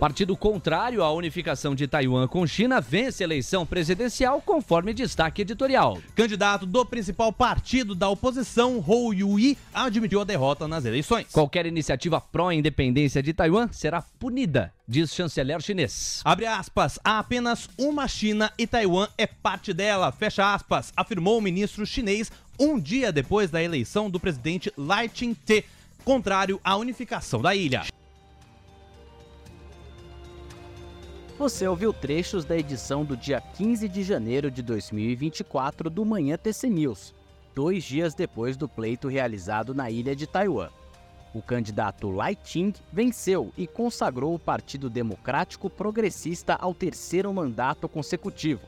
Partido contrário à unificação de Taiwan com China vence a eleição presidencial conforme destaque editorial. Candidato do principal partido da oposição, Hou Yui, admitiu a derrota nas eleições. Qualquer iniciativa pró-independência de Taiwan será punida, diz chanceler chinês. Abre aspas, há apenas uma China e Taiwan é parte dela, fecha aspas, afirmou o ministro chinês um dia depois da eleição do presidente Lai Ching-te, contrário à unificação da ilha. Você ouviu trechos da edição do dia 15 de janeiro de 2024 do Manhã TC News, dois dias depois do pleito realizado na ilha de Taiwan. O candidato Lai Ching venceu e consagrou o Partido Democrático Progressista ao terceiro mandato consecutivo.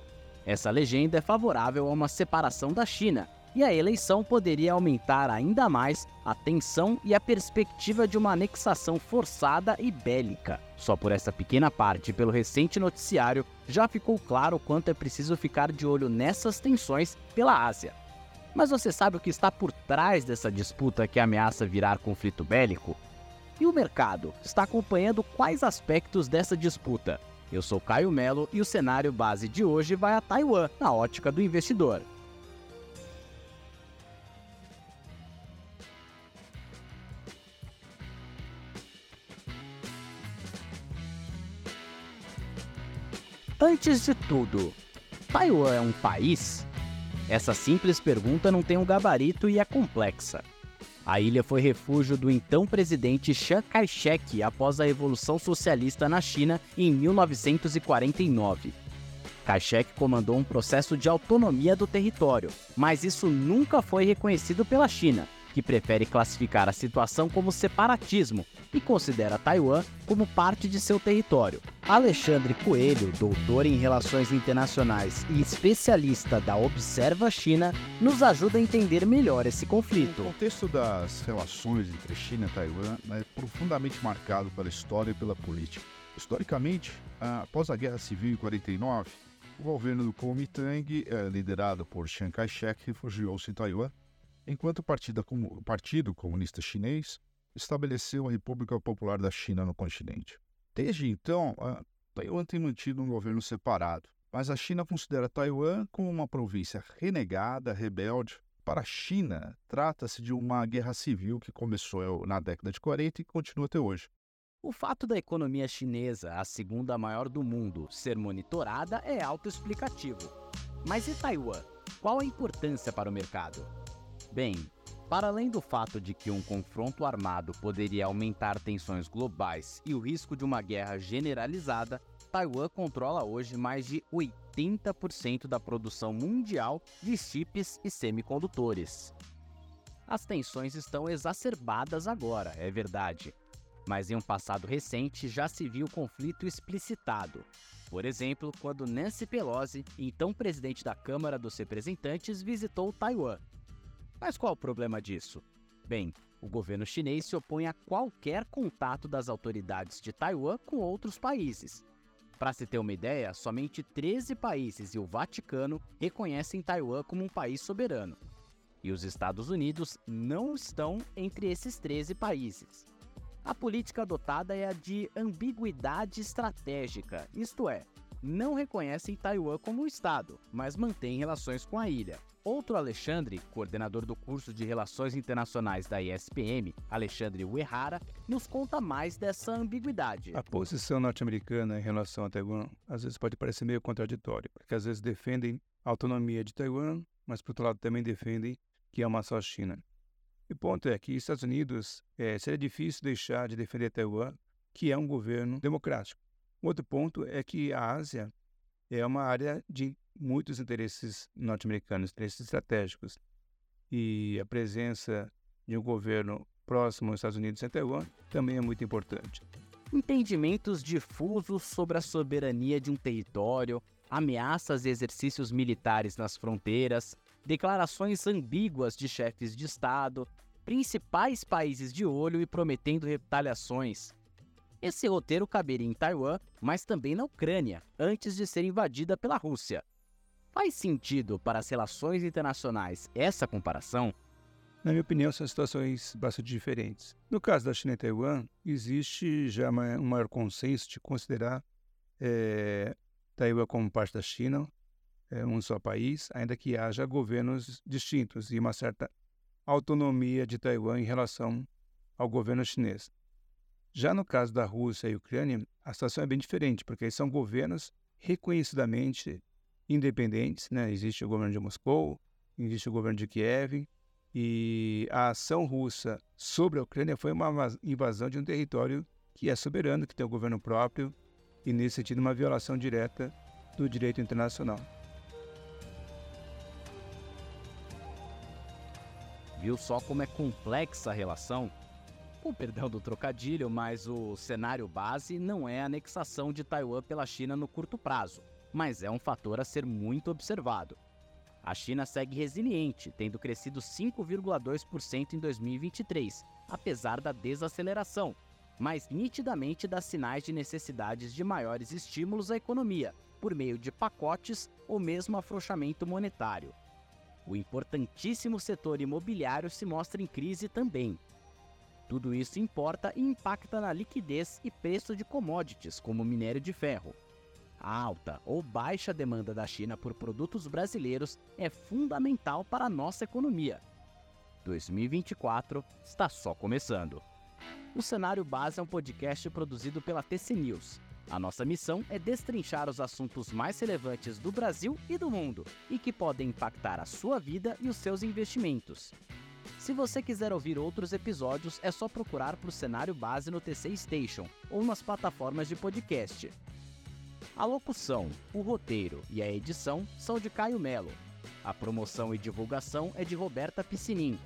Essa legenda é favorável a uma separação da China, e a eleição poderia aumentar ainda mais a tensão e a perspectiva de uma anexação forçada e bélica. Só por essa pequena parte, pelo recente noticiário, já ficou claro quanto é preciso ficar de olho nessas tensões pela Ásia. Mas você sabe o que está por trás dessa disputa que ameaça virar conflito bélico? E o mercado está acompanhando quais aspectos dessa disputa? Eu sou Caio Melo e o cenário base de hoje vai a Taiwan, na ótica do investidor. Antes de tudo, Taiwan é um país? Essa simples pergunta não tem um gabarito e é complexa. A ilha foi refúgio do então presidente Chiang Kai-shek após a Revolução Socialista na China em 1949. Kai-shek comandou um processo de autonomia do território, mas isso nunca foi reconhecido pela China, que prefere classificar a situação como separatismo e considera Taiwan como parte de seu território. Alexandre Coelho, doutor em Relações Internacionais e especialista da Observa China, nos ajuda a entender melhor esse conflito. O contexto das relações entre China e Taiwan é profundamente marcado pela história e pela política. Historicamente, após a Guerra Civil em 49, o governo do Kuomintang, eh, liderado por Chiang Kai-shek, refugiou-se em Taiwan enquanto o Partido, o Partido Comunista Chinês estabeleceu a República Popular da China no continente. Desde então, Taiwan tem mantido um governo separado, mas a China considera Taiwan como uma província renegada, rebelde. Para a China, trata-se de uma guerra civil que começou na década de 40 e continua até hoje. O fato da economia chinesa, a segunda maior do mundo, ser monitorada é autoexplicativo. Mas e Taiwan? Qual a importância para o mercado? Bem, para além do fato de que um confronto armado poderia aumentar tensões globais e o risco de uma guerra generalizada, Taiwan controla hoje mais de 80% da produção mundial de chips e semicondutores. As tensões estão exacerbadas agora, é verdade, mas em um passado recente já se viu conflito explicitado. Por exemplo, quando Nancy Pelosi, então presidente da Câmara dos Representantes, visitou Taiwan mas qual o problema disso? Bem, o governo chinês se opõe a qualquer contato das autoridades de Taiwan com outros países. Para se ter uma ideia, somente 13 países e o Vaticano reconhecem Taiwan como um país soberano. E os Estados Unidos não estão entre esses 13 países. A política adotada é a de ambiguidade estratégica, isto é, não reconhecem Taiwan como um Estado, mas mantêm relações com a ilha. Outro Alexandre, coordenador do curso de Relações Internacionais da ISPM, Alexandre Uehara, nos conta mais dessa ambiguidade. A posição norte-americana em relação a Taiwan às vezes pode parecer meio contraditória, porque às vezes defendem a autonomia de Taiwan, mas por outro lado também defendem que é uma só China. E o ponto é que os Estados Unidos é, seria difícil deixar de defender Taiwan, que é um governo democrático. Outro ponto é que a Ásia é uma área de muitos interesses norte-americanos, interesses estratégicos. E a presença de um governo próximo aos Estados Unidos em Taiwan também é muito importante. Entendimentos difusos sobre a soberania de um território, ameaças e exercícios militares nas fronteiras, declarações ambíguas de chefes de Estado, principais países de olho e prometendo retaliações, esse roteiro caberia em Taiwan, mas também na Ucrânia, antes de ser invadida pela Rússia. Faz sentido para as relações internacionais essa comparação? Na minha opinião, são situações bastante diferentes. No caso da China e Taiwan, existe já um maior consenso de considerar é, Taiwan como parte da China, é, um só país, ainda que haja governos distintos e uma certa autonomia de Taiwan em relação ao governo chinês. Já no caso da Rússia e Ucrânia, a situação é bem diferente, porque são governos reconhecidamente independentes. Né? Existe o governo de Moscou, existe o governo de Kiev, e a ação russa sobre a Ucrânia foi uma invasão de um território que é soberano, que tem o um governo próprio, e nesse sentido uma violação direta do direito internacional. Viu só como é complexa a relação? Com perdão do trocadilho, mas o cenário base não é a anexação de Taiwan pela China no curto prazo, mas é um fator a ser muito observado. A China segue resiliente, tendo crescido 5,2% em 2023, apesar da desaceleração, mas nitidamente dá sinais de necessidades de maiores estímulos à economia, por meio de pacotes ou mesmo afrouxamento monetário. O importantíssimo setor imobiliário se mostra em crise também. Tudo isso importa e impacta na liquidez e preço de commodities, como minério de ferro. A alta ou baixa demanda da China por produtos brasileiros é fundamental para a nossa economia. 2024 está só começando. O Cenário Base é um podcast produzido pela TC News. A nossa missão é destrinchar os assuntos mais relevantes do Brasil e do mundo e que podem impactar a sua vida e os seus investimentos. Se você quiser ouvir outros episódios, é só procurar por Cenário Base no TC Station ou nas plataformas de podcast. A locução, o roteiro e a edição são de Caio Melo. A promoção e divulgação é de Roberta Piscinin.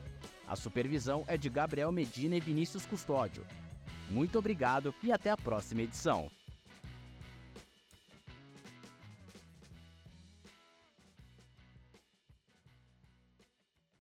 A supervisão é de Gabriel Medina e Vinícius Custódio. Muito obrigado e até a próxima edição.